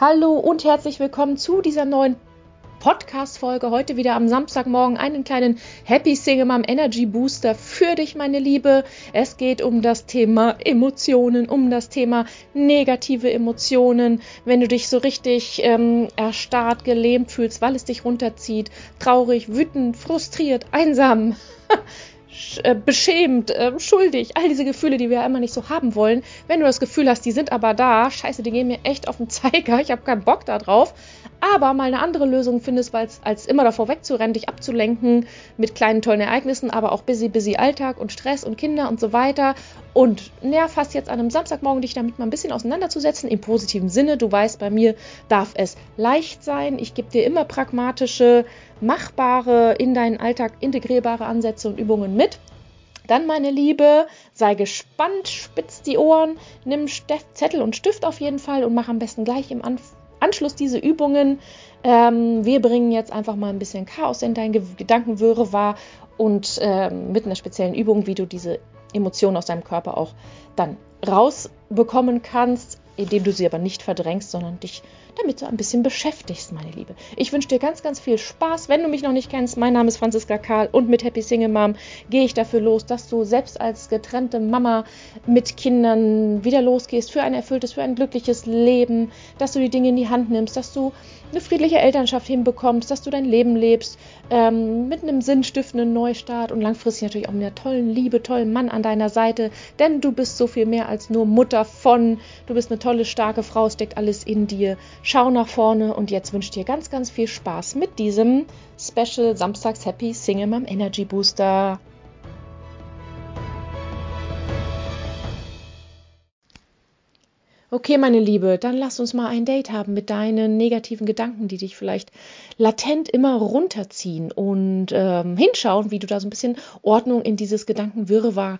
Hallo und herzlich willkommen zu dieser neuen Podcast-Folge. Heute wieder am Samstagmorgen einen kleinen Happy Single Mom Energy Booster für dich, meine Liebe. Es geht um das Thema Emotionen, um das Thema negative Emotionen. Wenn du dich so richtig ähm, erstarrt, gelähmt fühlst, weil es dich runterzieht, traurig, wütend, frustriert, einsam. Äh, beschämt, äh, schuldig, all diese Gefühle, die wir ja immer nicht so haben wollen. Wenn du das Gefühl hast, die sind aber da, scheiße, die gehen mir echt auf den Zeiger, ich habe keinen Bock da drauf, aber mal eine andere Lösung findest, als, als immer davor wegzurennen, dich abzulenken mit kleinen tollen Ereignissen, aber auch busy, busy Alltag und Stress und Kinder und so weiter. Und nerv hast jetzt an einem Samstagmorgen dich damit mal ein bisschen auseinanderzusetzen, im positiven Sinne. Du weißt, bei mir darf es leicht sein. Ich gebe dir immer pragmatische, machbare, in deinen Alltag integrierbare Ansätze und Übungen mit. Dann, meine Liebe, sei gespannt, spitz die Ohren, nimm Zettel und Stift auf jeden Fall und mach am besten gleich im Anfang Anschluss diese Übungen. Ähm, wir bringen jetzt einfach mal ein bisschen Chaos in dein Gedankenwirre wahr und ähm, mit einer speziellen Übung, wie du diese Emotionen aus deinem Körper auch dann rausbekommen kannst, indem du sie aber nicht verdrängst, sondern dich damit du ein bisschen beschäftigst, meine Liebe. Ich wünsche dir ganz, ganz viel Spaß. Wenn du mich noch nicht kennst, mein Name ist Franziska Karl und mit Happy Single Mom gehe ich dafür los, dass du selbst als getrennte Mama mit Kindern wieder losgehst für ein erfülltes, für ein glückliches Leben, dass du die Dinge in die Hand nimmst, dass du eine friedliche Elternschaft hinbekommst, dass du dein Leben lebst ähm, mit einem sinnstiftenden Neustart und langfristig natürlich auch mit einer tollen Liebe, tollen Mann an deiner Seite, denn du bist so viel mehr als nur Mutter von, du bist eine tolle, starke Frau, steckt alles in dir. Schau nach vorne und jetzt wünsche ich dir ganz, ganz viel Spaß mit diesem Special Samstags Happy Single Mom Energy Booster. Okay, meine Liebe, dann lass uns mal ein Date haben mit deinen negativen Gedanken, die dich vielleicht latent immer runterziehen und ähm, hinschauen, wie du da so ein bisschen Ordnung in dieses Gedankenwirrwarr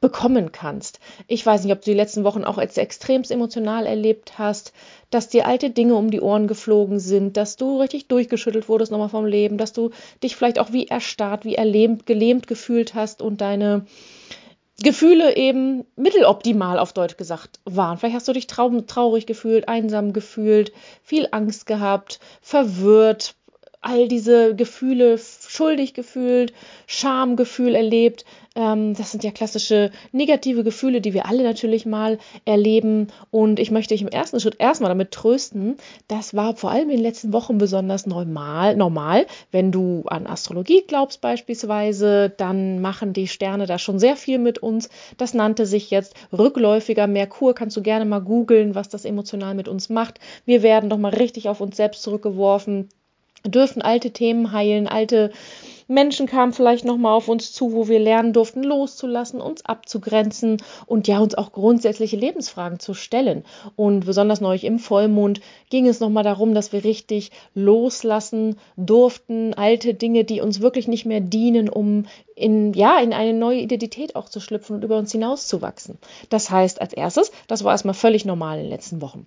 bekommen kannst. Ich weiß nicht, ob du die letzten Wochen auch als extremst emotional erlebt hast, dass dir alte Dinge um die Ohren geflogen sind, dass du richtig durchgeschüttelt wurdest nochmal vom Leben, dass du dich vielleicht auch wie erstarrt, wie erlähmt, gelähmt gefühlt hast und deine Gefühle eben mitteloptimal auf Deutsch gesagt waren. Vielleicht hast du dich traurig gefühlt, einsam gefühlt, viel Angst gehabt, verwirrt, all diese Gefühle schuldig gefühlt, Schamgefühl erlebt. Ähm, das sind ja klassische negative Gefühle, die wir alle natürlich mal erleben. Und ich möchte dich im ersten Schritt erstmal damit trösten. Das war vor allem in den letzten Wochen besonders normal. normal. Wenn du an Astrologie glaubst beispielsweise, dann machen die Sterne da schon sehr viel mit uns. Das nannte sich jetzt rückläufiger Merkur. Kannst du gerne mal googeln, was das emotional mit uns macht. Wir werden doch mal richtig auf uns selbst zurückgeworfen dürfen alte Themen heilen, alte Menschen kamen vielleicht nochmal auf uns zu, wo wir lernen durften, loszulassen, uns abzugrenzen und ja, uns auch grundsätzliche Lebensfragen zu stellen. Und besonders neulich im Vollmond ging es nochmal darum, dass wir richtig loslassen durften, alte Dinge, die uns wirklich nicht mehr dienen, um in, ja, in eine neue Identität auch zu schlüpfen und über uns hinauszuwachsen. Das heißt, als erstes, das war erstmal völlig normal in den letzten Wochen.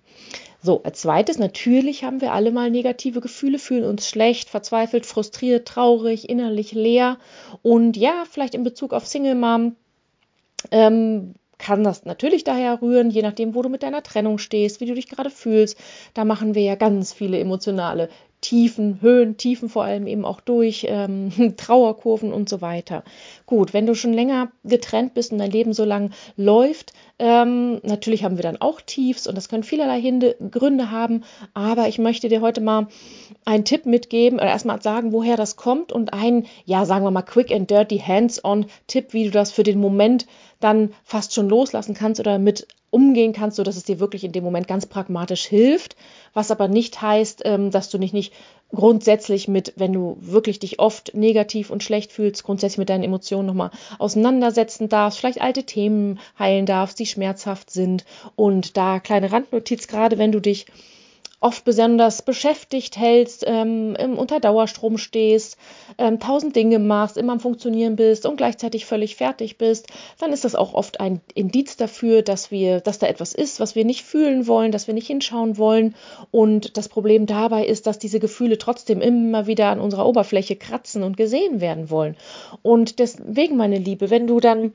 So, als zweites, natürlich haben wir alle mal negative Gefühle, fühlen uns schlecht, verzweifelt, frustriert, traurig, innerlich leer. Und ja, vielleicht in Bezug auf Single Mom ähm, kann das natürlich daher rühren, je nachdem, wo du mit deiner Trennung stehst, wie du dich gerade fühlst. Da machen wir ja ganz viele emotionale Tiefen, Höhen, Tiefen vor allem eben auch durch, ähm, Trauerkurven und so weiter. Gut, wenn du schon länger getrennt bist und dein Leben so lang läuft, ähm, natürlich haben wir dann auch Tiefs und das können vielerlei Hinde, Gründe haben, aber ich möchte dir heute mal einen Tipp mitgeben oder erstmal sagen, woher das kommt und einen, ja, sagen wir mal, quick and dirty, hands-on Tipp, wie du das für den Moment dann fast schon loslassen kannst oder mit umgehen kannst, so dass es dir wirklich in dem Moment ganz pragmatisch hilft, was aber nicht heißt, ähm, dass du nicht, nicht grundsätzlich mit, wenn du wirklich dich oft negativ und schlecht fühlst, grundsätzlich mit deinen Emotionen nochmal auseinandersetzen darfst, vielleicht alte Themen heilen darfst, die schmerzhaft sind. Und da kleine Randnotiz, gerade wenn du dich oft besonders beschäftigt hältst, ähm, unter Dauerstrom stehst, ähm, tausend Dinge machst, immer am Funktionieren bist und gleichzeitig völlig fertig bist, dann ist das auch oft ein Indiz dafür, dass wir, dass da etwas ist, was wir nicht fühlen wollen, dass wir nicht hinschauen wollen. Und das Problem dabei ist, dass diese Gefühle trotzdem immer wieder an unserer Oberfläche kratzen und gesehen werden wollen. Und deswegen, meine Liebe, wenn du dann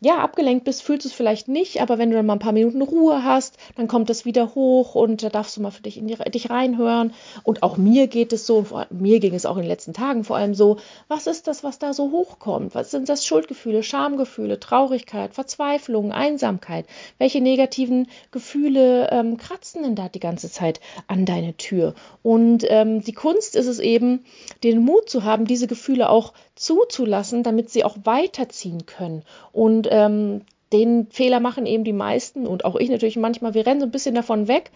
ja, abgelenkt bist, fühlst du es vielleicht nicht, aber wenn du dann mal ein paar Minuten Ruhe hast, dann kommt das wieder hoch und da darfst du mal für dich in die, dich reinhören. Und auch mir geht es so, mir ging es auch in den letzten Tagen vor allem so, was ist das, was da so hochkommt? Was sind das Schuldgefühle, Schamgefühle, Traurigkeit, Verzweiflung, Einsamkeit? Welche negativen Gefühle ähm, kratzen denn da die ganze Zeit an deine Tür? Und ähm, die Kunst ist es eben, den Mut zu haben, diese Gefühle auch zuzulassen, damit sie auch weiterziehen können. Und ähm, den Fehler machen eben die meisten und auch ich natürlich manchmal. Wir rennen so ein bisschen davon weg.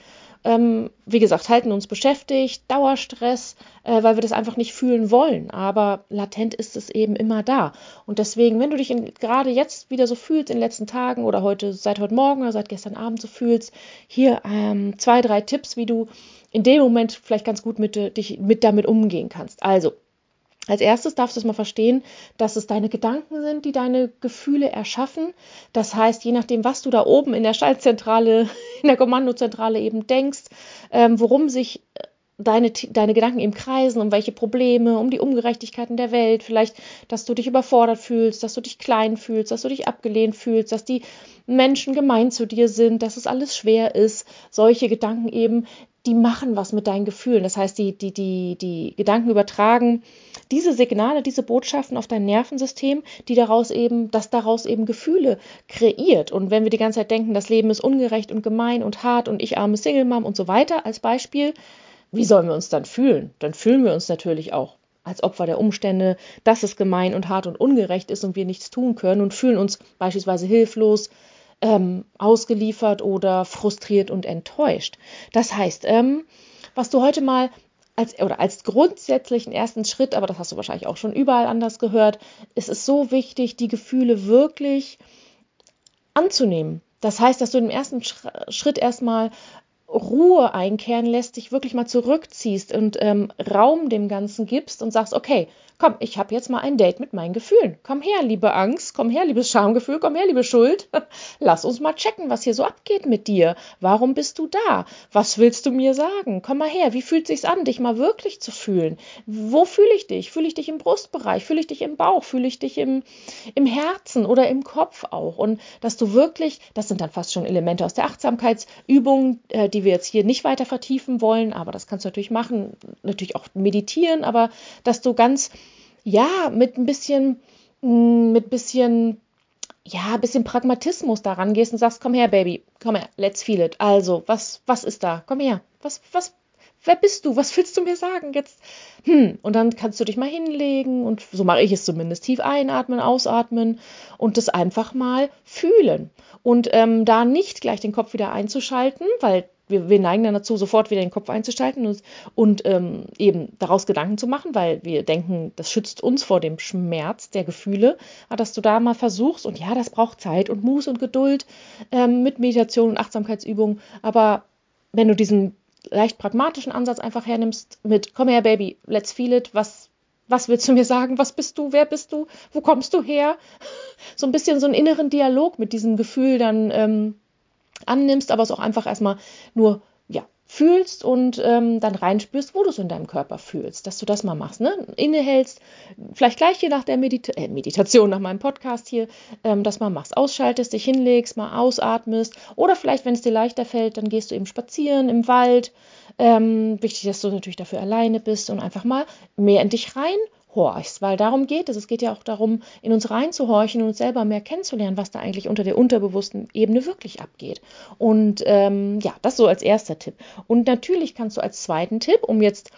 Ähm, wie gesagt, halten uns beschäftigt, Dauerstress, äh, weil wir das einfach nicht fühlen wollen. Aber latent ist es eben immer da. Und deswegen, wenn du dich gerade jetzt wieder so fühlst, in den letzten Tagen oder heute, seit heute Morgen oder seit gestern Abend so fühlst, hier ähm, zwei, drei Tipps, wie du in dem Moment vielleicht ganz gut mit, dich mit damit umgehen kannst. Also, als erstes darfst du es mal verstehen, dass es deine Gedanken sind, die deine Gefühle erschaffen. Das heißt, je nachdem, was du da oben in der Schaltzentrale, in der Kommandozentrale eben denkst, ähm, worum sich äh, deine, deine Gedanken eben kreisen, um welche Probleme, um die Ungerechtigkeiten der Welt, vielleicht, dass du dich überfordert fühlst, dass du dich klein fühlst, dass du dich abgelehnt fühlst, dass die Menschen gemein zu dir sind, dass es alles schwer ist, solche Gedanken eben, die machen was mit deinen Gefühlen. Das heißt, die, die, die, die Gedanken übertragen diese Signale, diese Botschaften auf dein Nervensystem, die daraus eben, das daraus eben Gefühle kreiert. Und wenn wir die ganze Zeit denken, das Leben ist ungerecht und gemein und hart und ich arme Single Mom und so weiter als Beispiel, wie sollen wir uns dann fühlen? Dann fühlen wir uns natürlich auch als Opfer der Umstände, dass es gemein und hart und ungerecht ist und wir nichts tun können und fühlen uns beispielsweise hilflos, ähm, ausgeliefert oder frustriert und enttäuscht. Das heißt, ähm, was du heute mal als, oder als grundsätzlichen ersten Schritt, aber das hast du wahrscheinlich auch schon überall anders gehört, ist es so wichtig, die Gefühle wirklich anzunehmen. Das heißt, dass du im ersten Schritt erstmal Ruhe einkehren lässt, dich wirklich mal zurückziehst und ähm, Raum dem Ganzen gibst und sagst, okay, komm, ich habe jetzt mal ein Date mit meinen Gefühlen. Komm her, liebe Angst, komm her, liebes Schamgefühl, komm her, liebe Schuld. Lass uns mal checken, was hier so abgeht mit dir. Warum bist du da? Was willst du mir sagen? Komm mal her, wie fühlt sich's an, dich mal wirklich zu fühlen? Wo fühle ich dich? Fühle ich dich im Brustbereich? Fühle ich dich im Bauch? Fühle ich dich im, im Herzen oder im Kopf auch? Und dass du wirklich, das sind dann fast schon Elemente aus der Achtsamkeitsübung, äh, die wir jetzt hier nicht weiter vertiefen wollen, aber das kannst du natürlich machen, natürlich auch meditieren, aber dass du ganz ja, mit ein bisschen, mm, mit bisschen, ja, bisschen Pragmatismus daran gehst und sagst, komm her, Baby, komm her, let's feel it. Also, was, was ist da? Komm her. Was, was, wer bist du? Was willst du mir sagen jetzt? Hm, und dann kannst du dich mal hinlegen und so mache ich es zumindest, tief einatmen, ausatmen und das einfach mal fühlen. Und ähm, da nicht gleich den Kopf wieder einzuschalten, weil wir, wir neigen dann dazu, sofort wieder den Kopf einzuschalten und, und ähm, eben daraus Gedanken zu machen, weil wir denken, das schützt uns vor dem Schmerz der Gefühle. Aber dass du da mal versuchst, und ja, das braucht Zeit und Muß und Geduld ähm, mit Meditation und Achtsamkeitsübungen, aber wenn du diesen leicht pragmatischen Ansatz einfach hernimmst mit, komm her, Baby, let's feel it, was, was willst du mir sagen? Was bist du? Wer bist du? Wo kommst du her? So ein bisschen so einen inneren Dialog mit diesem Gefühl dann ähm, annimmst, aber es auch einfach erstmal nur ja, fühlst und ähm, dann reinspürst, wo du es in deinem Körper fühlst, dass du das mal machst, ne? Innehältst, vielleicht gleich hier nach der Medita äh, Meditation, nach meinem Podcast hier, ähm, das mal machst, ausschaltest, dich hinlegst, mal ausatmest oder vielleicht, wenn es dir leichter fällt, dann gehst du eben spazieren im Wald. Ähm, wichtig, dass du natürlich dafür alleine bist und einfach mal mehr in dich rein horchst, weil darum geht es. Es geht ja auch darum, in uns reinzuhorchen und uns selber mehr kennenzulernen, was da eigentlich unter der unterbewussten Ebene wirklich abgeht. Und ähm, ja, das so als erster Tipp. Und natürlich kannst du als zweiten Tipp, um jetzt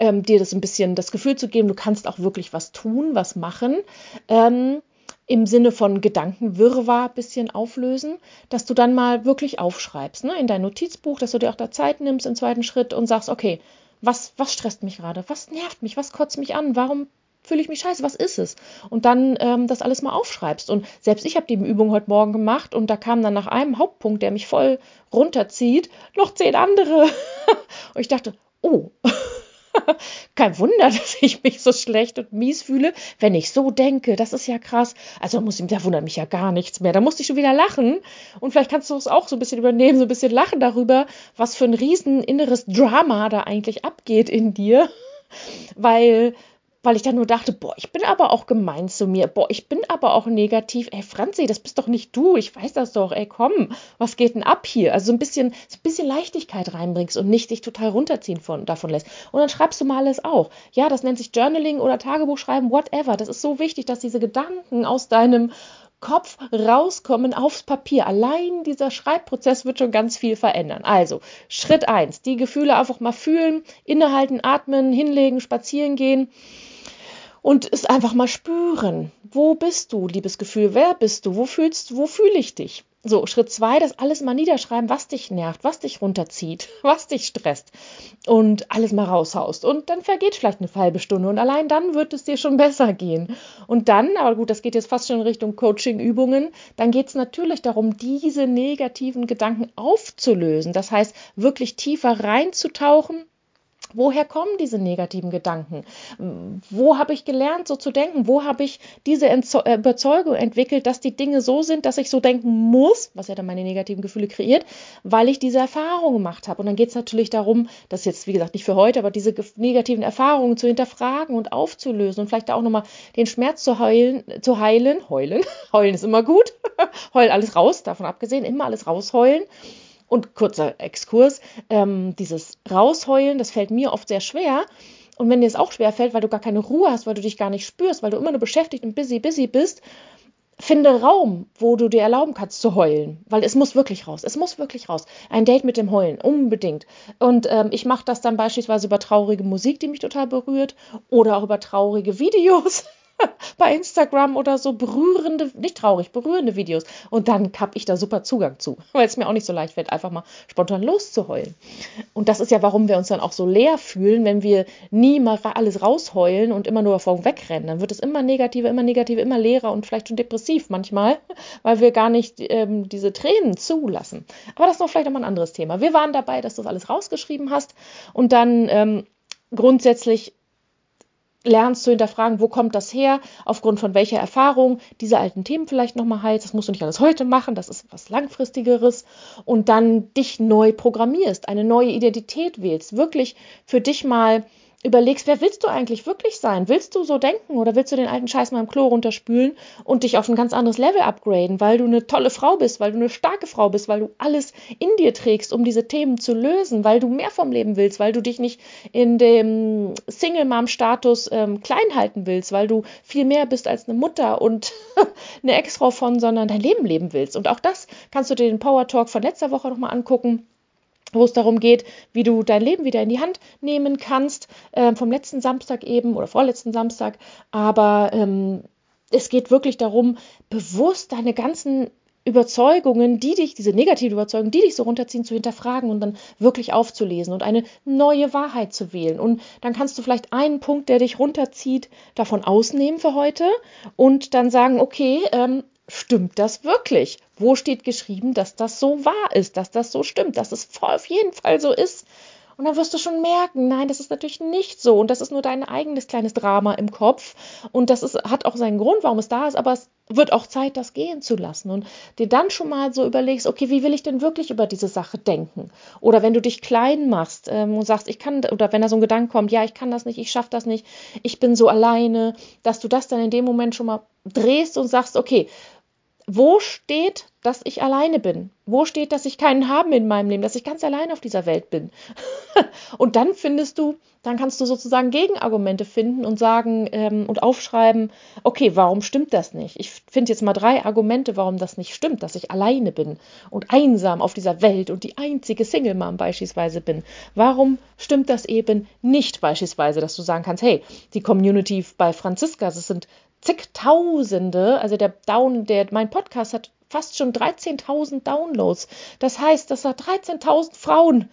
ähm, dir das ein bisschen das Gefühl zu geben, du kannst auch wirklich was tun, was machen, ähm, im Sinne von Gedankenwirrwarr ein bisschen auflösen, dass du dann mal wirklich aufschreibst, ne, in dein Notizbuch, dass du dir auch da Zeit nimmst im zweiten Schritt und sagst, okay, was, was stresst mich gerade? Was nervt mich? Was kotzt mich an? Warum fühle ich mich scheiße? Was ist es? Und dann ähm, das alles mal aufschreibst. Und selbst ich habe die Übung heute Morgen gemacht und da kam dann nach einem Hauptpunkt, der mich voll runterzieht, noch zehn andere. und ich dachte, oh. Kein Wunder, dass ich mich so schlecht und mies fühle, wenn ich so denke. Das ist ja krass. Also muss ich, da wundert mich ja gar nichts mehr. Da musste ich schon wieder lachen. Und vielleicht kannst du es auch so ein bisschen übernehmen, so ein bisschen lachen darüber, was für ein riesen inneres Drama da eigentlich abgeht in dir. Weil weil ich dann nur dachte, boah, ich bin aber auch gemein zu mir, boah, ich bin aber auch negativ. Ey, Franzi, das bist doch nicht du, ich weiß das doch. Ey, komm, was geht denn ab hier? Also so ein bisschen, so ein bisschen Leichtigkeit reinbringst und nicht dich total runterziehen von, davon lässt. Und dann schreibst du mal alles auch. Ja, das nennt sich Journaling oder Tagebuch schreiben, whatever. Das ist so wichtig, dass diese Gedanken aus deinem Kopf rauskommen aufs Papier. Allein dieser Schreibprozess wird schon ganz viel verändern. Also, Schritt 1, die Gefühle einfach mal fühlen, innehalten, atmen, hinlegen, spazieren gehen und es einfach mal spüren. Wo bist du, liebes Gefühl? Wer bist du? Wo fühlst? Wo fühle ich dich? So, Schritt zwei, das alles mal niederschreiben, was dich nervt, was dich runterzieht, was dich stresst und alles mal raushaust. Und dann vergeht vielleicht eine halbe Stunde und allein dann wird es dir schon besser gehen. Und dann, aber gut, das geht jetzt fast schon in Richtung Coaching-Übungen, dann geht es natürlich darum, diese negativen Gedanken aufzulösen. Das heißt, wirklich tiefer reinzutauchen Woher kommen diese negativen Gedanken? Wo habe ich gelernt, so zu denken? Wo habe ich diese äh, Überzeugung entwickelt, dass die Dinge so sind, dass ich so denken muss, was ja dann meine negativen Gefühle kreiert, weil ich diese Erfahrung gemacht habe? Und dann geht es natürlich darum, das jetzt, wie gesagt, nicht für heute, aber diese negativen Erfahrungen zu hinterfragen und aufzulösen und vielleicht auch nochmal den Schmerz zu heilen, zu heilen, heulen, heulen ist immer gut, heulen alles raus, davon abgesehen, immer alles rausheulen und kurzer Exkurs, ähm, dieses Rausheulen, das fällt mir oft sehr schwer. Und wenn dir es auch schwer fällt, weil du gar keine Ruhe hast, weil du dich gar nicht spürst, weil du immer nur beschäftigt und busy, busy bist, finde Raum, wo du dir erlauben kannst zu heulen, weil es muss wirklich raus. Es muss wirklich raus. Ein Date mit dem Heulen, unbedingt. Und ähm, ich mache das dann beispielsweise über traurige Musik, die mich total berührt, oder auch über traurige Videos. bei Instagram oder so berührende, nicht traurig, berührende Videos. Und dann habe ich da super Zugang zu, weil es mir auch nicht so leicht fällt, einfach mal spontan loszuheulen. Und das ist ja, warum wir uns dann auch so leer fühlen, wenn wir nie mal alles rausheulen und immer nur davon wegrennen. Dann wird es immer negativer, immer negativer, immer leerer und vielleicht schon depressiv manchmal, weil wir gar nicht ähm, diese Tränen zulassen. Aber das ist noch vielleicht nochmal ein anderes Thema. Wir waren dabei, dass du das alles rausgeschrieben hast und dann ähm, grundsätzlich lernst zu hinterfragen, wo kommt das her, aufgrund von welcher Erfahrung, diese alten Themen vielleicht nochmal heilst. Das musst du nicht alles heute machen, das ist was Langfristigeres. Und dann dich neu programmierst, eine neue Identität wählst, wirklich für dich mal überlegst, wer willst du eigentlich wirklich sein? Willst du so denken oder willst du den alten Scheiß mal im Klo runterspülen und dich auf ein ganz anderes Level upgraden, weil du eine tolle Frau bist, weil du eine starke Frau bist, weil du alles in dir trägst, um diese Themen zu lösen, weil du mehr vom Leben willst, weil du dich nicht in dem Single-Mom-Status ähm, klein halten willst, weil du viel mehr bist als eine Mutter und eine Ex-Frau von, sondern dein Leben leben willst. Und auch das kannst du dir den Power Talk von letzter Woche nochmal angucken wo es darum geht, wie du dein Leben wieder in die Hand nehmen kannst, äh, vom letzten Samstag eben oder vorletzten Samstag. Aber ähm, es geht wirklich darum, bewusst deine ganzen Überzeugungen, die dich, diese negative Überzeugungen, die dich so runterziehen, zu hinterfragen und dann wirklich aufzulesen und eine neue Wahrheit zu wählen. Und dann kannst du vielleicht einen Punkt, der dich runterzieht, davon ausnehmen für heute und dann sagen, okay, ähm, stimmt das wirklich? Wo steht geschrieben, dass das so wahr ist, dass das so stimmt, dass es auf jeden Fall so ist? Und dann wirst du schon merken, nein, das ist natürlich nicht so. Und das ist nur dein eigenes kleines Drama im Kopf. Und das ist, hat auch seinen Grund, warum es da ist. Aber es wird auch Zeit, das gehen zu lassen. Und dir dann schon mal so überlegst, okay, wie will ich denn wirklich über diese Sache denken? Oder wenn du dich klein machst ähm, und sagst, ich kann, oder wenn da so ein Gedanke kommt, ja, ich kann das nicht, ich schaffe das nicht, ich bin so alleine, dass du das dann in dem Moment schon mal drehst und sagst, okay, wo steht, dass ich alleine bin? Wo steht, dass ich keinen haben in meinem Leben, dass ich ganz allein auf dieser Welt bin? und dann findest du, dann kannst du sozusagen Gegenargumente finden und sagen ähm, und aufschreiben, okay, warum stimmt das nicht? Ich finde jetzt mal drei Argumente, warum das nicht stimmt, dass ich alleine bin und einsam auf dieser Welt und die einzige Single Mom beispielsweise bin. Warum stimmt das eben nicht beispielsweise, dass du sagen kannst, hey, die Community bei Franziska, das sind zigtausende, also der Down, der, mein Podcast hat fast schon 13.000 Downloads. Das heißt, dass da 13.000 Frauen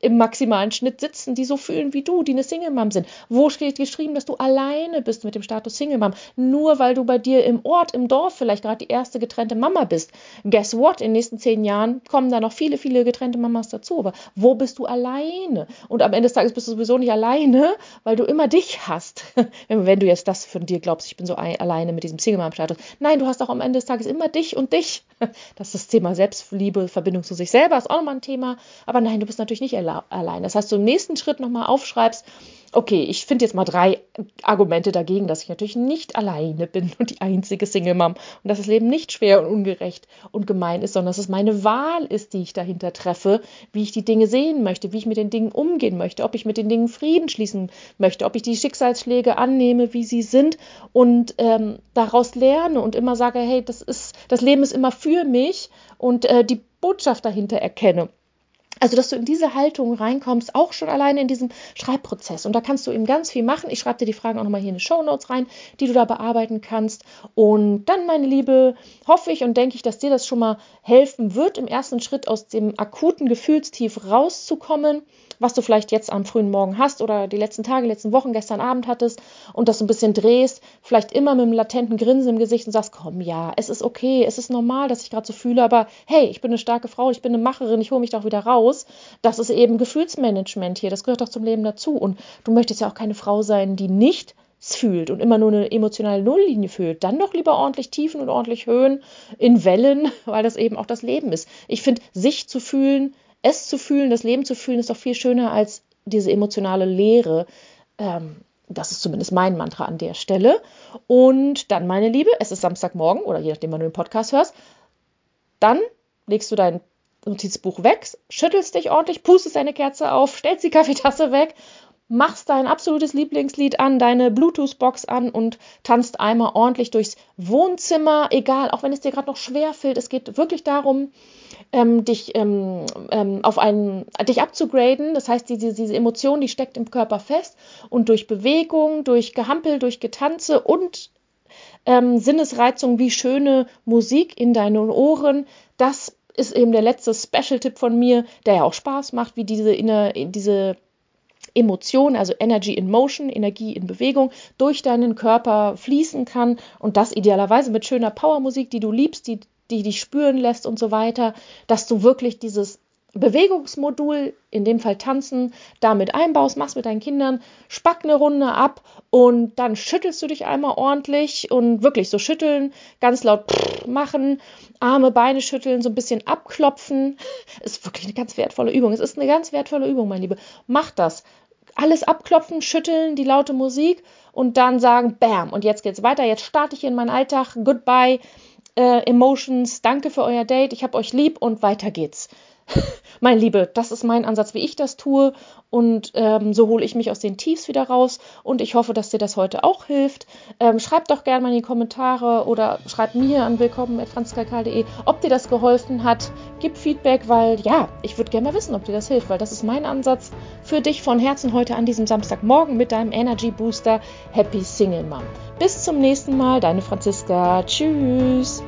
im maximalen Schnitt sitzen, die so fühlen wie du, die eine Single Mom sind. Wo steht geschrieben, dass du alleine bist mit dem Status Single Mom? Nur weil du bei dir im Ort, im Dorf vielleicht gerade die erste getrennte Mama bist. Guess what? In den nächsten zehn Jahren kommen da noch viele, viele getrennte Mamas dazu. Aber wo bist du alleine? Und am Ende des Tages bist du sowieso nicht alleine, weil du immer dich hast. wenn du jetzt das von dir glaubst, ich bin so alleine mit diesem Single Mom Status. Nein, du hast auch am Ende des Tages immer dich und dich. Das ist das Thema Selbstliebe, Verbindung zu sich selber ist auch nochmal ein Thema. Aber nein, du bist natürlich nicht alleine allein. Das heißt, du im nächsten Schritt nochmal aufschreibst, okay, ich finde jetzt mal drei Argumente dagegen, dass ich natürlich nicht alleine bin und die einzige Single Mom und dass das Leben nicht schwer und ungerecht und gemein ist, sondern dass es meine Wahl ist, die ich dahinter treffe, wie ich die Dinge sehen möchte, wie ich mit den Dingen umgehen möchte, ob ich mit den Dingen Frieden schließen möchte, ob ich die Schicksalsschläge annehme, wie sie sind und ähm, daraus lerne und immer sage, hey, das ist, das Leben ist immer für mich und äh, die Botschaft dahinter erkenne. Also, dass du in diese Haltung reinkommst, auch schon alleine in diesem Schreibprozess. Und da kannst du eben ganz viel machen. Ich schreibe dir die Fragen auch nochmal hier in die Show Notes rein, die du da bearbeiten kannst. Und dann, meine Liebe, hoffe ich und denke ich, dass dir das schon mal helfen wird, im ersten Schritt aus dem akuten Gefühlstief rauszukommen was du vielleicht jetzt am frühen Morgen hast oder die letzten Tage, letzten Wochen, gestern Abend hattest und das ein bisschen drehst, vielleicht immer mit einem latenten Grinsen im Gesicht und sagst, komm, ja, es ist okay, es ist normal, dass ich gerade so fühle, aber hey, ich bin eine starke Frau, ich bin eine Macherin, ich hole mich doch wieder raus. Das ist eben Gefühlsmanagement hier, das gehört doch zum Leben dazu. Und du möchtest ja auch keine Frau sein, die nicht fühlt und immer nur eine emotionale Nulllinie fühlt, dann doch lieber ordentlich Tiefen und ordentlich Höhen in Wellen, weil das eben auch das Leben ist. Ich finde, sich zu fühlen, es zu fühlen, das Leben zu fühlen, ist doch viel schöner als diese emotionale Leere. Ähm, das ist zumindest mein Mantra an der Stelle. Und dann, meine Liebe, es ist Samstagmorgen oder je nachdem, wann du den Podcast hörst, dann legst du dein Notizbuch weg, schüttelst dich ordentlich, pustest deine Kerze auf, stellst die Kaffeetasse weg machst dein absolutes Lieblingslied an, deine Bluetooth-Box an und tanzt einmal ordentlich durchs Wohnzimmer, egal, auch wenn es dir gerade noch schwer fällt. Es geht wirklich darum, ähm, dich ähm, ähm, auf einen, dich abzugraden. Das heißt, diese, diese Emotion, die steckt im Körper fest und durch Bewegung, durch Gehampel, durch Getanze und ähm, Sinnesreizung wie schöne Musik in deinen Ohren, das ist eben der letzte Special-Tipp von mir, der ja auch Spaß macht, wie diese, diese Emotion, also Energy in Motion, Energie in Bewegung, durch deinen Körper fließen kann und das idealerweise mit schöner Powermusik, die du liebst, die, die dich spüren lässt und so weiter, dass du wirklich dieses Bewegungsmodul, in dem Fall tanzen, damit einbaust, machst mit deinen Kindern, spack eine Runde ab und dann schüttelst du dich einmal ordentlich und wirklich so schütteln, ganz laut machen, Arme, Beine schütteln, so ein bisschen abklopfen. Ist wirklich eine ganz wertvolle Übung. Es ist eine ganz wertvolle Übung, mein Liebe. Mach das alles abklopfen, schütteln, die laute Musik und dann sagen, bam, und jetzt geht's weiter, jetzt starte ich in meinen Alltag, goodbye, äh, Emotions, danke für euer Date, ich hab euch lieb und weiter geht's. mein Liebe, das ist mein Ansatz, wie ich das tue. Und ähm, so hole ich mich aus den Tiefs wieder raus. Und ich hoffe, dass dir das heute auch hilft. Ähm, schreib doch gerne mal in die Kommentare oder schreib mir an willkommen.franzkalkal.de, ob dir das geholfen hat. Gib Feedback, weil ja, ich würde gerne mal wissen, ob dir das hilft, weil das ist mein Ansatz für dich von Herzen heute an diesem Samstagmorgen mit deinem Energy Booster Happy Single Mom. Bis zum nächsten Mal, deine Franziska. Tschüss.